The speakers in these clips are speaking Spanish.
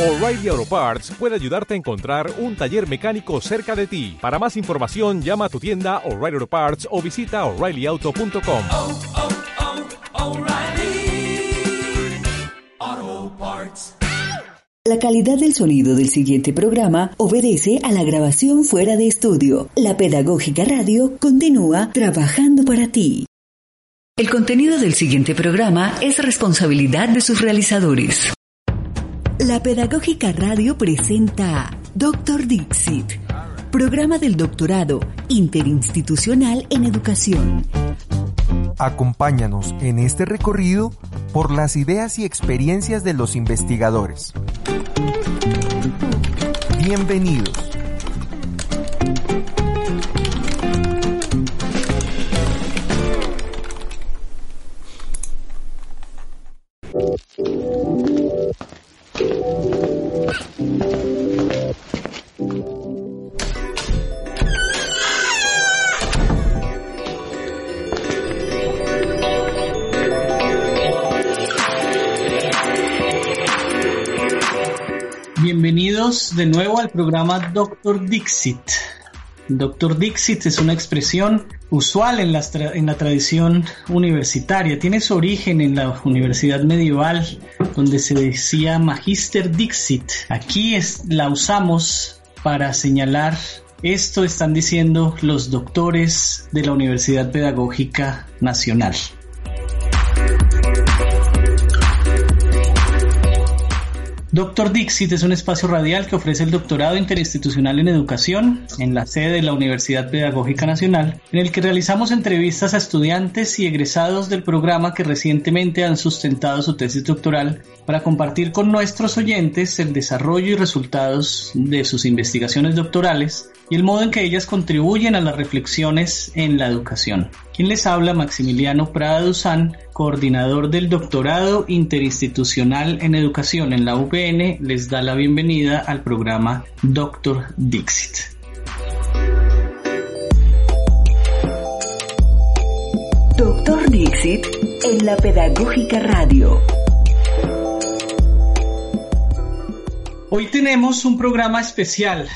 O'Reilly Auto Parts puede ayudarte a encontrar un taller mecánico cerca de ti. Para más información, llama a tu tienda O'Reilly Auto Parts o visita oreillyauto.com. oh, oh, Parts. La calidad del sonido del siguiente programa obedece a la grabación fuera de estudio. La Pedagógica Radio continúa trabajando para ti. El contenido del siguiente programa es responsabilidad de sus realizadores. La Pedagógica Radio presenta Doctor Dixit, programa del doctorado interinstitucional en educación. Acompáñanos en este recorrido por las ideas y experiencias de los investigadores. Bienvenidos. De nuevo al programa Doctor Dixit. Doctor Dixit es una expresión usual en la, en la tradición universitaria. Tiene su origen en la universidad medieval, donde se decía Magister Dixit. Aquí es- la usamos para señalar esto están diciendo los doctores de la Universidad Pedagógica Nacional. Doctor Dixit es un espacio radial que ofrece el doctorado interinstitucional en educación en la sede de la Universidad Pedagógica Nacional, en el que realizamos entrevistas a estudiantes y egresados del programa que recientemente han sustentado su tesis doctoral para compartir con nuestros oyentes el desarrollo y resultados de sus investigaciones doctorales y el modo en que ellas contribuyen a las reflexiones en la educación. Quien les habla, Maximiliano Prada Duzán, coordinador del doctorado interinstitucional en educación en la UPN, les da la bienvenida al programa Doctor Dixit. Doctor Dixit en la Pedagógica Radio. Hoy tenemos un programa especial.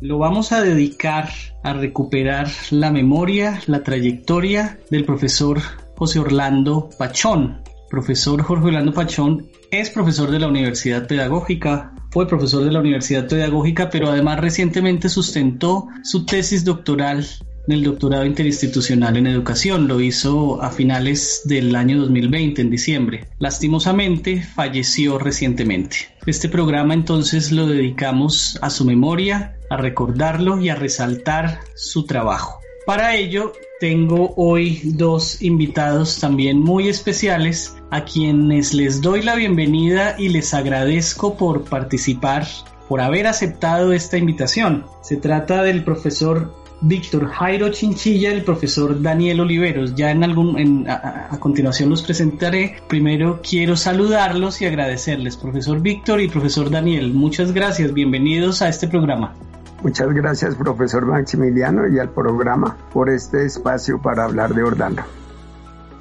Lo vamos a dedicar a recuperar la memoria, la trayectoria del profesor José Orlando Pachón. Profesor Jorge Orlando Pachón es profesor de la Universidad Pedagógica, fue profesor de la Universidad Pedagógica, pero además recientemente sustentó su tesis doctoral el doctorado interinstitucional en educación. Lo hizo a finales del año 2020, en diciembre. Lastimosamente, falleció recientemente. Este programa entonces lo dedicamos a su memoria, a recordarlo y a resaltar su trabajo. Para ello, tengo hoy dos invitados también muy especiales a quienes les doy la bienvenida y les agradezco por participar, por haber aceptado esta invitación. Se trata del profesor Víctor Jairo Chinchilla y el profesor Daniel Oliveros. Ya en algún, en- a, a- a continuación los presentaré. Primero quiero saludarlos y agradecerles, profesor Víctor y profesor Daniel. Muchas gracias, bienvenidos a este programa. Muchas gracias, profesor Maximiliano, y al programa por este espacio para hablar de Orlando.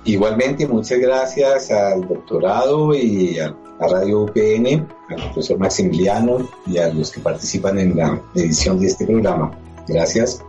Igualmente, muchas gracias al doctorado y a, a Radio UPN, al profesor Maximiliano y a los que participan en la edición de este programa. Gracias.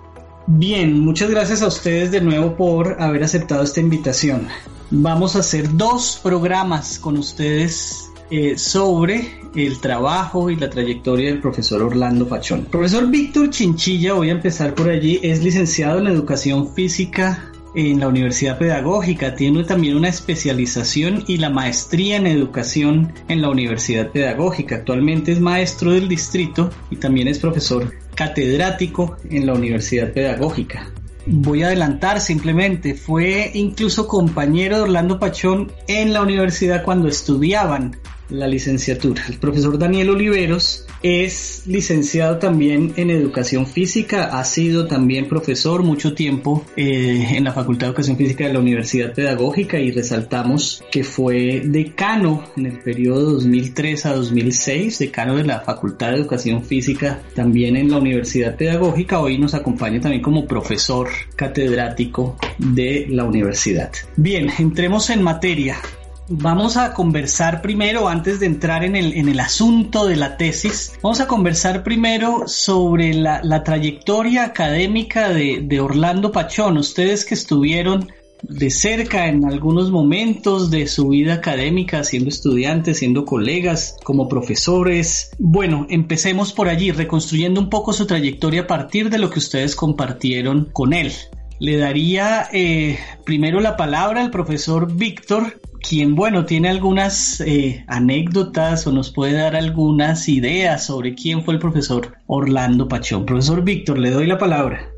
Bien, muchas gracias a ustedes de nuevo por haber aceptado esta invitación. Vamos a hacer dos programas con ustedes eh, sobre el trabajo y la trayectoria del profesor Orlando Pachón. Profesor Víctor Chinchilla, voy a empezar por allí, es licenciado en Educación Física en la Universidad Pedagógica, tiene también una especialización y la maestría en educación en la Universidad Pedagógica. Actualmente es maestro del distrito y también es profesor catedrático en la Universidad Pedagógica. Voy a adelantar simplemente, fue incluso compañero de Orlando Pachón en la universidad cuando estudiaban la licenciatura. El profesor Daniel Oliveros es licenciado también en educación física, ha sido también profesor mucho tiempo eh, en la Facultad de Educación Física de la Universidad Pedagógica y resaltamos que fue decano en el periodo 2003 a 2006, decano de la Facultad de Educación Física también en la Universidad Pedagógica. Hoy nos acompaña también como profesor catedrático de la universidad. Bien, entremos en materia. Vamos a conversar primero, antes de entrar en el, en el asunto de la tesis, vamos a conversar primero sobre la, la trayectoria académica de, de Orlando Pachón. Ustedes que estuvieron de cerca en algunos momentos de su vida académica, siendo estudiantes, siendo colegas, como profesores. Bueno, empecemos por allí, reconstruyendo un poco su trayectoria a partir de lo que ustedes compartieron con él. Le daría eh, primero la palabra al profesor Víctor, quien, bueno, tiene algunas eh, anécdotas o nos puede dar algunas ideas sobre quién fue el profesor Orlando Pachón. Profesor Víctor, le doy la palabra.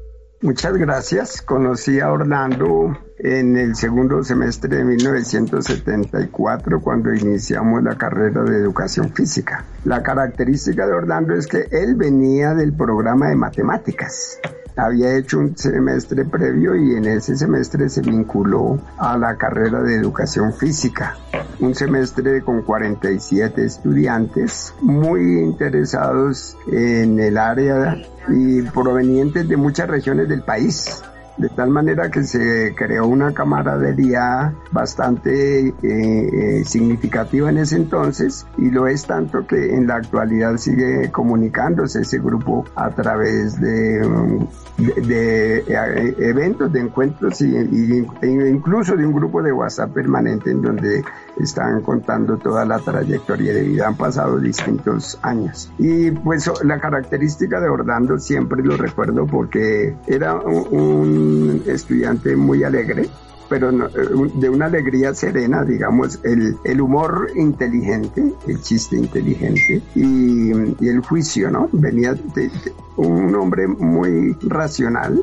Muchas gracias. Conocí a Orlando en el segundo semestre de 1974 cuando iniciamos la carrera de educación física. La característica de Orlando es que él venía del programa de matemáticas había hecho un semestre previo y en ese semestre se vinculó a la carrera de educación física. Un semestre con 47 estudiantes muy interesados en el área y provenientes de muchas regiones del país de tal manera que se creó una camaradería bastante eh, eh, significativa en ese entonces y lo es tanto que en la actualidad sigue comunicándose ese grupo a través de, de, eh, eventos, de encuentros y, e incluso de un grupo de WhatsApp permanente en donde están contando toda la trayectoria de vida. Han pasado distintos años. Y pues la característica de Orlando siempre lo recuerdo porque era un, estudiante muy alegre pero de una alegría serena, digamos, el, el humor inteligente, el chiste inteligente y, el juicio, ¿no? Venía de, un hombre muy racional,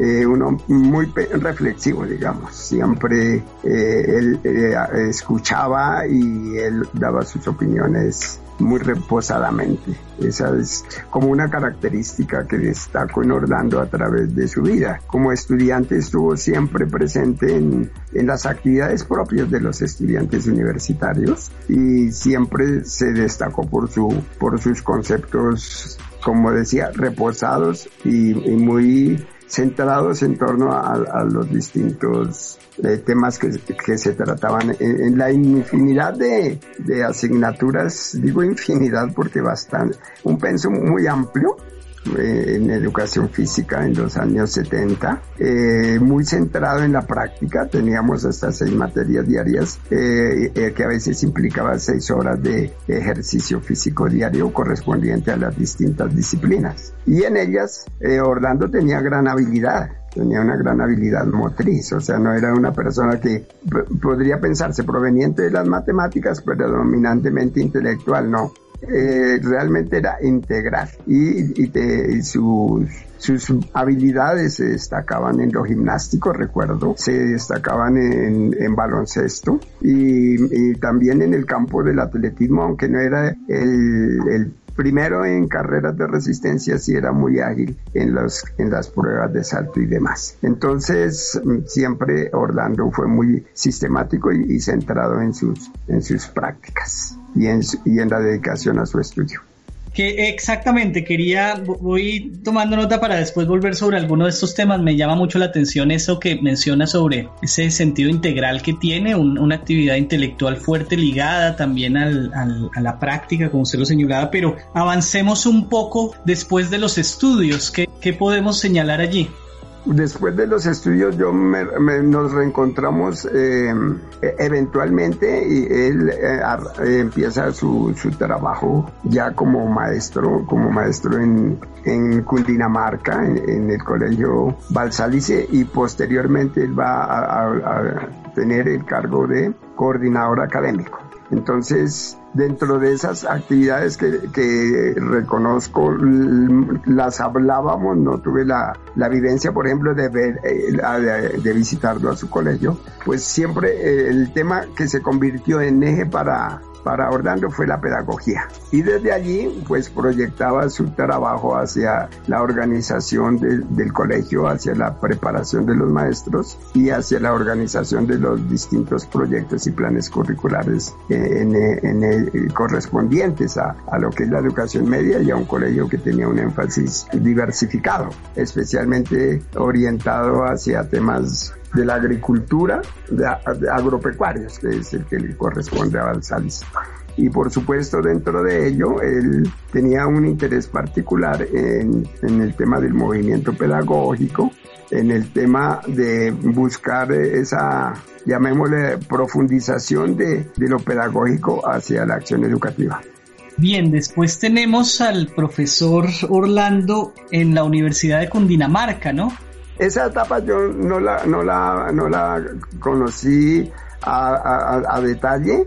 eh, uno muy reflexivo, digamos. Siempre eh, él eh, escuchaba y él daba sus opiniones muy reposadamente. Esa es como una característica que destaco en Orlando a través de su vida. Como estudiante estuvo siempre presente en, en las actividades propias de los estudiantes universitarios y siempre se destacó por, su, por sus conceptos, como decía, reposados y muy centrados en torno a, los distintos eh, temas que, se trataban en, la infinidad de, asignaturas, digo infinidad porque bastante, un penso muy amplio eh, en educación física en los años 70, eh, muy centrado en la práctica, teníamos hasta seis materias diarias que a veces implicaba seis horas de ejercicio físico diario correspondiente a las distintas disciplinas. Y en ellas Orlando tenía gran habilidad tenía una gran habilidad motriz, o sea, no era una persona que podría pensarse proveniente de las matemáticas, pero dominantemente intelectual, no. Eh, realmente era integral y, sus, habilidades se destacaban en lo gimnástico, recuerdo, se destacaban en, en baloncesto y, también en el campo del atletismo, aunque no era el, primero en carreras de resistencia sí era muy ágil en, las pruebas de salto y demás. Entonces mm, siempre Orlando fue muy sistemático y, centrado en sus prácticas y en, y en la dedicación a su estudio que exactamente quería, voy tomando nota para después volver sobre alguno de estos temas. Me llama mucho la atención eso que menciona sobre ese sentido integral que tiene, una actividad intelectual fuerte ligada también al, a la práctica, como usted lo señalaba, pero avancemos un poco después de los estudios. ¿Qué, qué podemos señalar allí? Después de los estudios yo nos reencontramos eh, eventualmente y él eh, empieza su, trabajo ya como maestro, como maestro en, Cundinamarca, en, el colegio Balsalice y posteriormente él va a tener el cargo de coordinador académico. Entonces, dentro de esas actividades que, reconozco, las hablábamos, no tuve la, vivencia, por ejemplo, de, ver, eh, de, visitarlo a su colegio, pues siempre eh, el tema que se convirtió en eje para, para Orlando fue la pedagogía. Y desde allí, pues proyectaba su trabajo hacia la organización del colegio, hacia la preparación de los maestros y hacia la organización de los distintos proyectos y planes curriculares en, en, correspondientes a, a, lo que es la educación media y a un colegio que tenía un énfasis diversificado, especialmente orientado hacia temas de la agricultura de, agropecuarios, que es el que le corresponde a Balsalis y por supuesto dentro de ello él tenía un interés particular en, en, el tema del movimiento pedagógico, en el tema de buscar esa, llamémosle, profundización de, de lo pedagógico hacia la acción educativa. Bien, después tenemos al profesor Orlando en la Universidad de Cundinamarca, ¿no? Esa etapa yo no la, no la, no la conocí a, a, a detalle,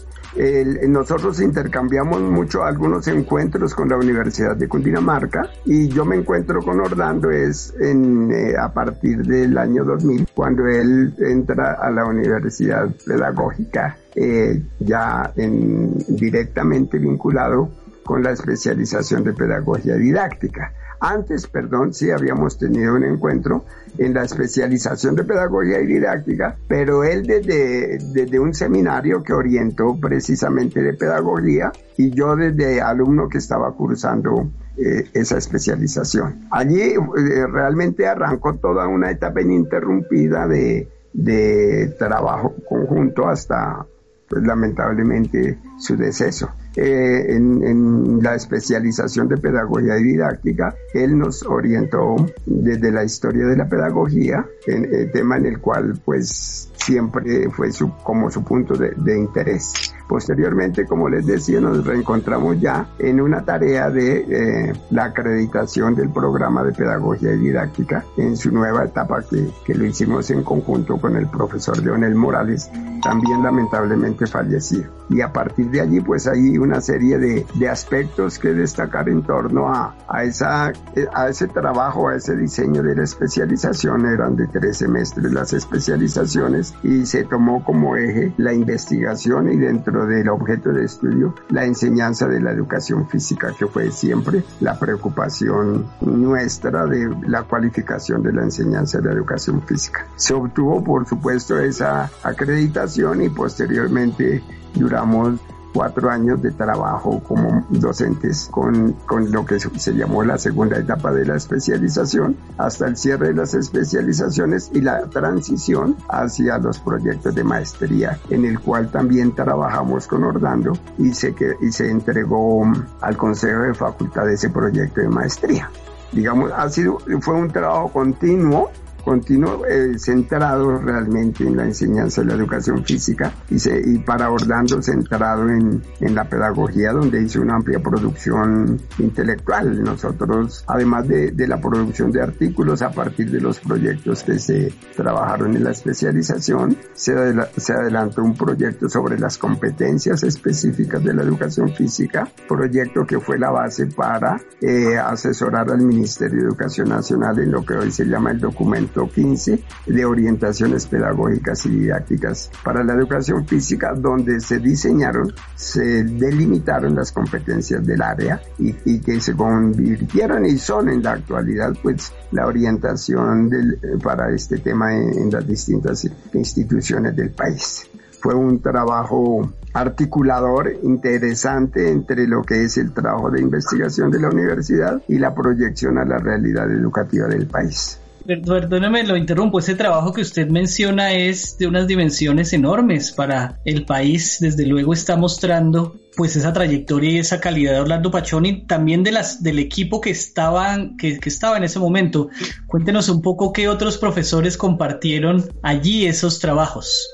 nosotros intercambiamos mucho algunos encuentros con la Universidad de Cundinamarca y yo me encuentro con Orlando es en, eh, a partir del año 2000 cuando él entra a la Universidad Pedagógica eh, ya en, directamente vinculado con la especialización de pedagogía didáctica. Antes, perdón, sí habíamos tenido un encuentro en la especialización de pedagogía y didáctica, pero él desde, desde un seminario que orientó precisamente de pedagogía y yo desde alumno que estaba cursando eh, esa especialización. Allí eh, realmente arrancó toda una etapa ininterrumpida de, de trabajo conjunto hasta pues, lamentablemente su deceso. Eh, en, en, la especialización de pedagogía y didáctica, él nos orientó desde la historia de la pedagogía, en el tema en el cual pues siempre fue su, como su punto de, de interés. Posteriormente, como les decía, nos reencontramos ya en una tarea de eh, la acreditación del programa de pedagogía y didáctica en su nueva etapa que, que lo hicimos en conjunto con el profesor Leonel Morales, también lamentablemente fallecido. Y a partir de allí, pues hay una serie de, de aspectos que destacar en torno a, a, esa, a ese trabajo, a ese diseño de la especialización. Eran de tres semestres las especializaciones y se tomó como eje la investigación y dentro del objeto de estudio la enseñanza de la educación física, que fue siempre la preocupación nuestra de la cualificación de la enseñanza de la educación física. Se obtuvo, por supuesto, esa acreditación y posteriormente duramos cuatro años de trabajo como docentes con, con lo que se llamó la segunda etapa de la especialización hasta el cierre de las especializaciones y la transición hacia los proyectos de maestría en el cual también trabajamos con Orlando y se, y se entregó al Consejo de Facultad ese proyecto de maestría. Digamos, ha sido, fue un trabajo continuo continuo eh, centrado realmente en la enseñanza de la educación física y, se, y para Orlando centrado en, en, la pedagogía donde hizo una amplia producción intelectual. Nosotros, además de, de, la producción de artículos a partir de los proyectos que se trabajaron en la especialización, se, adela, se adelantó un proyecto sobre las competencias específicas de la educación física, proyecto que fue la base para eh, asesorar al Ministerio de Educación Nacional en lo que hoy se llama el documento 15 de orientaciones pedagógicas y didácticas para la educación física, donde se diseñaron, se delimitaron las competencias del área y, que se convirtieron y son en la actualidad pues la orientación del, para este tema en las distintas instituciones del país fue un trabajo articulador interesante entre lo que es el trabajo de investigación de la universidad y la proyección a la realidad educativa del país. Perdóneme, lo interrumpo. Ese trabajo que usted menciona es de unas dimensiones enormes para el país. Desde luego está mostrando pues esa trayectoria y esa calidad de Orlando Pachón y también de las del equipo que estaban que, que estaba en ese momento. Cuéntenos un poco qué otros profesores compartieron allí esos trabajos.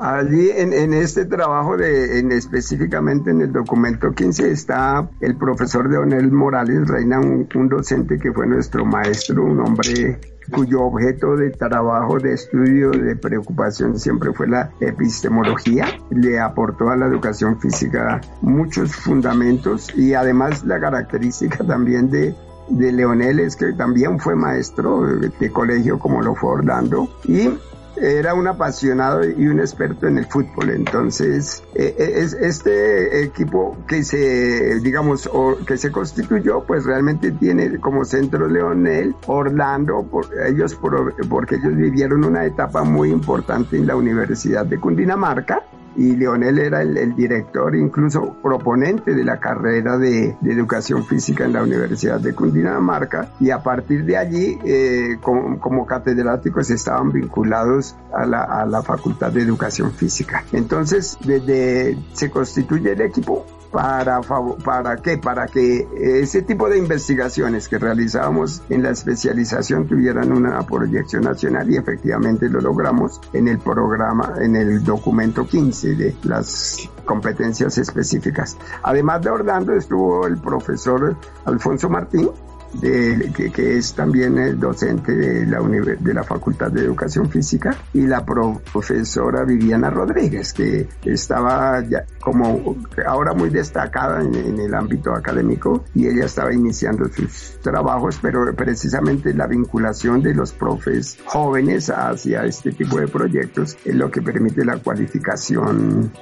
Allí en, este trabajo de, en, específicamente en el documento 15 está el profesor Leonel Morales Reina, un, docente que fue nuestro maestro, un hombre cuyo objeto de trabajo, de estudio, de preocupación siempre fue la epistemología. Le aportó a la educación física muchos fundamentos y además la característica también de de Leonel es que también fue maestro de colegio como lo fue Orlando y era un apasionado y un experto en el fútbol. Entonces, eh, es este equipo que se, digamos, que se constituyó, pues realmente tiene como centro Leonel, Orlando, por, ellos por, porque ellos vivieron una etapa muy importante en la Universidad de Cundinamarca y Leonel era el, director, incluso proponente de la carrera de, educación física en la Universidad de Cundinamarca y a partir de allí eh, como, catedráticos estaban vinculados a la, a la Facultad de Educación Física. Entonces, desde se constituye el equipo para, para qué? Para que ese tipo de investigaciones que realizábamos en la especialización tuvieran una proyección nacional y efectivamente lo logramos en el programa, en el documento 15 de las competencias específicas. Además de Orlando estuvo el profesor Alfonso Martín, de, que, es también el docente de la, de la Facultad de Educación Física, y la profesora Viviana Rodríguez, que estaba ya como ahora muy destacada en, en, el ámbito académico y ella estaba iniciando sus trabajos, pero precisamente la vinculación de los profes jóvenes hacia este tipo de proyectos es lo que permite la cualificación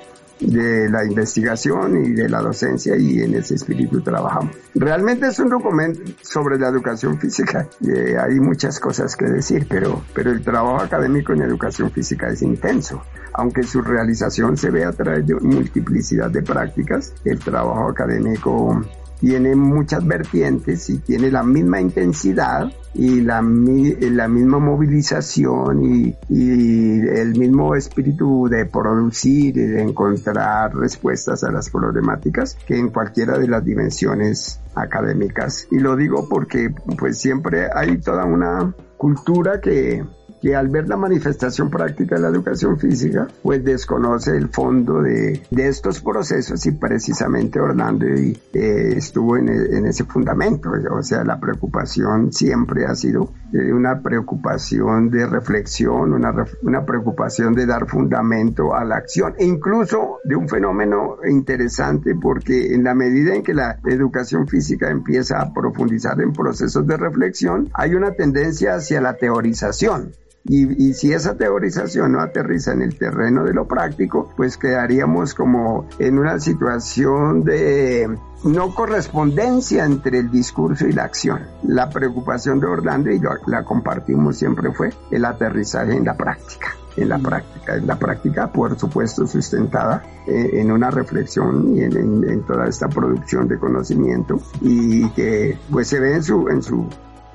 de la investigación y de la docencia y en ese espíritu trabajamos. Realmente es un documento sobre la educación física eh, hay muchas cosas que decir, pero, pero el trabajo académico en educación física es intenso. Aunque su realización se ve a través de multiplicidad de prácticas, el trabajo académico tiene muchas vertientes y tiene la misma intensidad y la, misma movilización y, y, el mismo espíritu de producir y de encontrar respuestas a las problemáticas que en cualquiera de las dimensiones académicas. Y lo digo porque pues siempre hay toda una cultura que que al ver la manifestación práctica de la educación física, pues desconoce el fondo de, estos procesos y precisamente Orlando eh, estuvo en, en, ese fundamento. O sea, la preocupación siempre ha sido eh, una preocupación de reflexión, una, una preocupación de dar fundamento a la acción e incluso de un fenómeno interesante porque en la medida en que la educación física empieza a profundizar en procesos de reflexión, hay una tendencia hacia la teorización. Y, si esa teorización no aterriza en el terreno de lo práctico, pues quedaríamos como en una situación de no correspondencia entre el discurso y la acción. La preocupación de Orlando, y la compartimos siempre, fue el aterrizaje en la práctica en la práctica. En la práctica, por supuesto, sustentada eh, en una reflexión y en, toda esta producción de conocimiento y que pues se ve en su, en su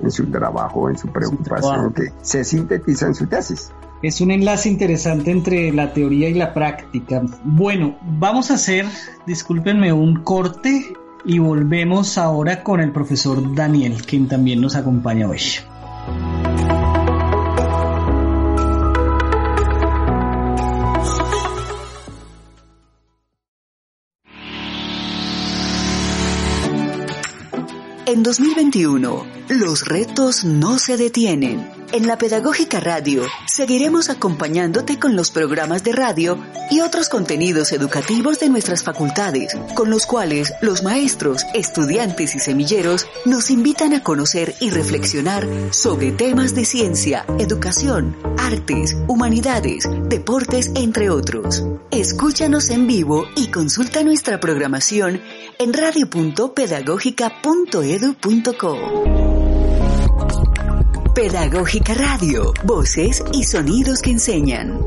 en su trabajo, en su preocupación, que se sintetiza en su tesis. Es un enlace interesante entre la teoría y la práctica. Bueno, vamos a hacer, discúlpenme, un corte y volvemos ahora con el profesor Daniel, quien también nos acompaña hoy. En 2021, los retos no se detienen. En la Pedagógica Radio seguiremos acompañándote con los programas de radio y otros contenidos educativos de nuestras facultades, con los cuales los maestros, estudiantes y semilleros nos invitan a conocer y reflexionar sobre temas de ciencia, educación, artes, humanidades, deportes, entre otros. Escúchanos en vivo y consulta nuestra programación en radio.pedagógica.edu.co. Pedagógica Radio, voces y sonidos que enseñan.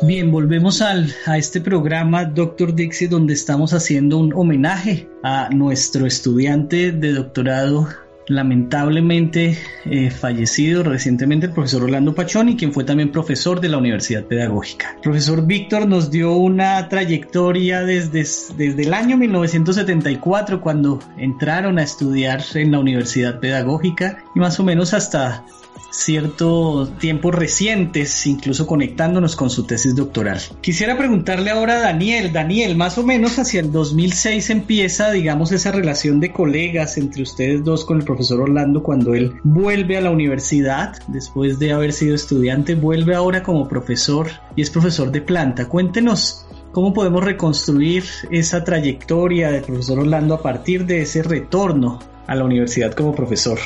Bien, volvemos al, a este programa Doctor Dixie donde estamos haciendo un homenaje a nuestro estudiante de doctorado lamentablemente eh, fallecido recientemente el profesor Orlando Pachoni, quien fue también profesor de la Universidad Pedagógica. El profesor Víctor nos dio una trayectoria desde, el año 1974 cuando entraron a estudiar en la Universidad Pedagógica y más o menos hasta ciertos tiempos recientes, incluso conectándonos con su tesis doctoral. Quisiera preguntarle ahora a Daniel, Daniel, más o menos hacia el 2006 empieza, digamos, esa relación de colegas entre ustedes dos con el profesor Orlando cuando él vuelve a la universidad, después de haber sido estudiante, vuelve ahora como profesor y es profesor de planta. Cuéntenos ¿Cómo podemos reconstruir esa trayectoria del profesor Orlando a partir de ese retorno a la universidad como profesor?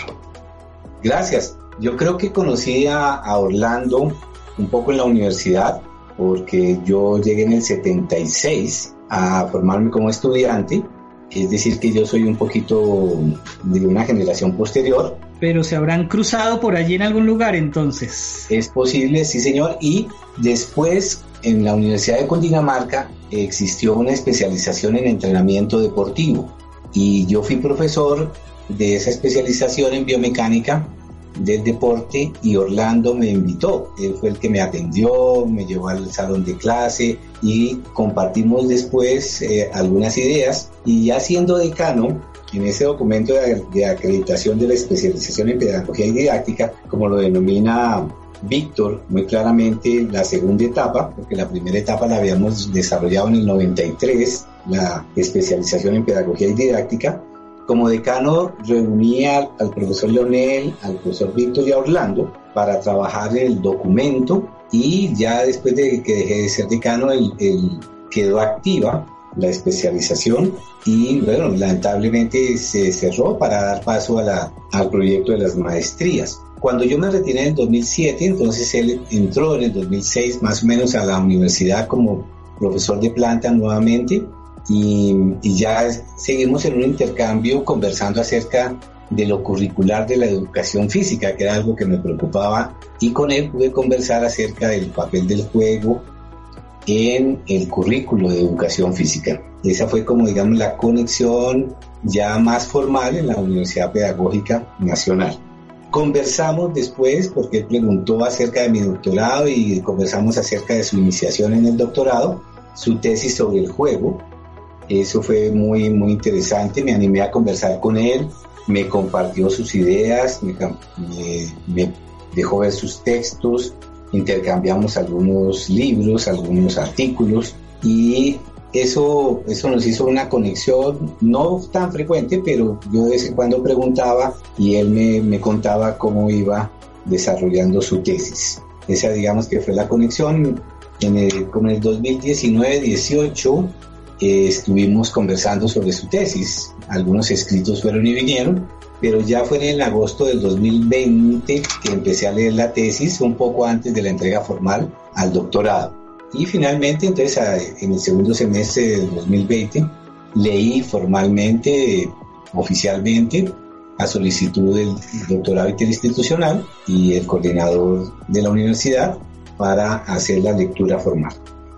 Gracias. Yo creo que conocí a, Orlando un poco en la universidad, porque yo llegué en el 76 a formarme como estudiante, es decir, que yo soy un poquito de una generación posterior. Pero se habrán cruzado por allí en algún lugar entonces. Es posible, sí señor, y después en la Universidad de Cundinamarca existió una especialización en entrenamiento deportivo y yo fui profesor de esa especialización en biomecánica del deporte y Orlando me invitó. Él fue el que me atendió, me llevó al salón de clase y compartimos después eh, algunas ideas y ya siendo decano, en ese documento de, de, acreditación de la especialización en pedagogía y didáctica, como lo denomina Víctor muy claramente la segunda etapa, porque la primera etapa la habíamos desarrollado en el 93, la especialización en pedagogía y didáctica, como decano reunía al profesor Leonel, al profesor Víctor y a Orlando para trabajar el documento y ya después de que dejé de ser decano, él, quedó activa la especialización y bueno, lamentablemente se cerró para dar paso a al proyecto de las maestrías. Cuando yo me retiré en el 2007, entonces él entró en el 2006 más o menos a la universidad como profesor de planta nuevamente y, ya seguimos en un intercambio conversando acerca de lo curricular de la educación física, que era algo que me preocupaba, y con él pude conversar acerca del papel del juego en el currículo de educación física. Esa fue como, digamos, la conexión ya más formal en la Universidad Pedagógica Nacional. Conversamos después, porque él preguntó acerca de mi doctorado y conversamos acerca de su iniciación en el doctorado, su tesis sobre el juego, eso fue muy, muy interesante, me animé a conversar con él, me compartió sus ideas, me, dejó ver sus textos, intercambiamos algunos libros, algunos artículos y eso, eso nos hizo una conexión no tan frecuente, pero yo de vez en cuando preguntaba y él me, me contaba cómo iba desarrollando su tesis. Esa digamos que fue la conexión. En el, como en el 2019-18 estuvimos conversando sobre su tesis. Algunos escritos fueron y vinieron, pero ya fue en agosto del 2020 que empecé a leer la tesis, un poco antes de la entrega formal al doctorado. Y finalmente, entonces, en el segundo semestre del 2020, leí formalmente, oficialmente, a solicitud del doctorado interinstitucional y el coordinador de la universidad para hacer la lectura formal.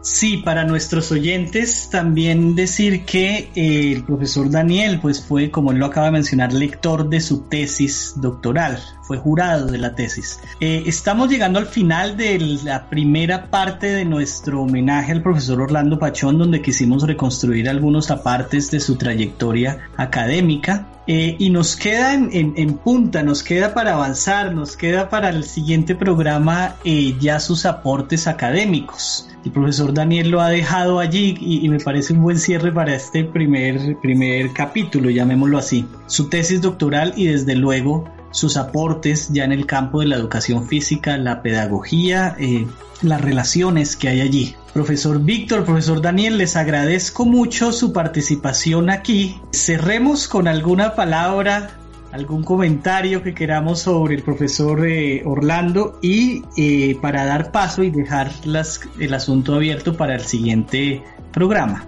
Sí, para nuestros oyentes también decir que eh, el profesor Daniel pues fue, como él lo acaba de mencionar, lector de su tesis doctoral, fue jurado de la tesis. Eh, estamos llegando al final de la primera parte de nuestro homenaje al profesor Orlando Pachón, donde quisimos reconstruir algunos apartes de su trayectoria académica. Eh, y nos queda en, punta, nos queda para avanzar, nos queda para el siguiente programa ya sus aportes académicos. El profesor Daniel lo ha dejado allí y, me parece un buen cierre para este primer, primer capítulo, llamémoslo así. Su tesis doctoral y desde luego sus aportes ya en el campo de la educación física, la pedagogía, eh, las relaciones que hay allí. Profesor Víctor, profesor Daniel, les agradezco mucho su participación aquí. Cerremos con alguna palabra algún comentario que queramos sobre el profesor eh, Orlando y eh, para dar paso y dejar las, el asunto abierto para el siguiente programa.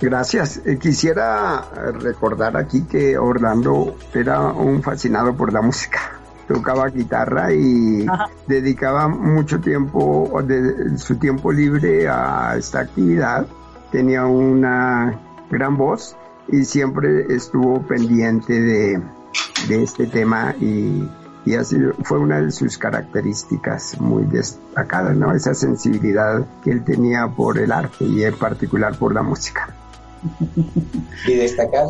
Gracias. Eh, quisiera recordar aquí que Orlando era un fascinado por la música. Tocaba guitarra y dedicaba mucho tiempo de su tiempo libre a esta actividad. Tenía una gran voz y siempre estuvo pendiente de, de este tema y, y así fue una de sus características muy destacadas, ¿no? Esa sensibilidad que él tenía por el arte y en particular por la música. Y destacar,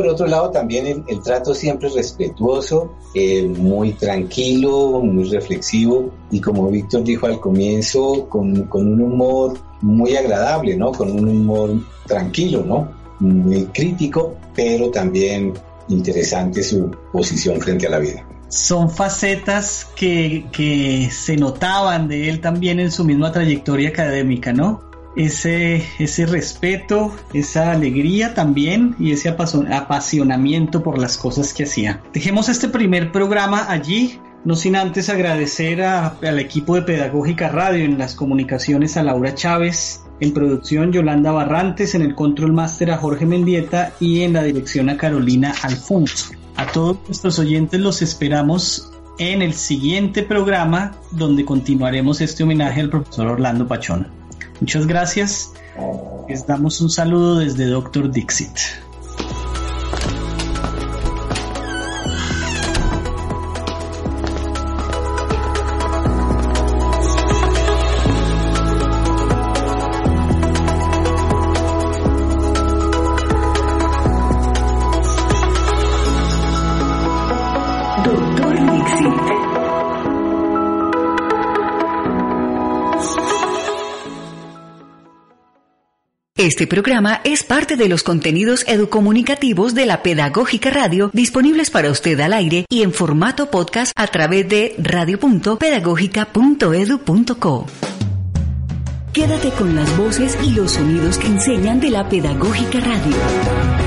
por otro lado, también el, trato siempre respetuoso, eh, muy tranquilo, muy reflexivo y como Víctor dijo al comienzo, con, con un humor muy agradable, ¿no? Con un humor tranquilo, ¿no? Muy crítico, pero también interesante su posición frente a la vida. Son facetas que, que se notaban de él también en su misma trayectoria académica, ¿no? Ese, ese respeto, esa alegría también y ese apasionamiento por las cosas que hacía. Dejemos este primer programa allí. No sin antes agradecer al equipo de Pedagógica Radio en las comunicaciones a Laura Chávez, En producción, Yolanda Barrantes, en el control máster a Jorge Mendieta y en la dirección a Carolina Alfonso. A todos nuestros oyentes los esperamos en el siguiente programa donde continuaremos este homenaje al profesor Orlando Pachón. Muchas gracias. Les damos un saludo desde Doctor Dixit. Este programa es parte de los contenidos educomunicativos de la Pedagógica Radio disponibles para usted al aire y en formato podcast a través de radio.pedagógica.edu.co. Quédate con las voces y los sonidos que enseñan de la Pedagógica Radio.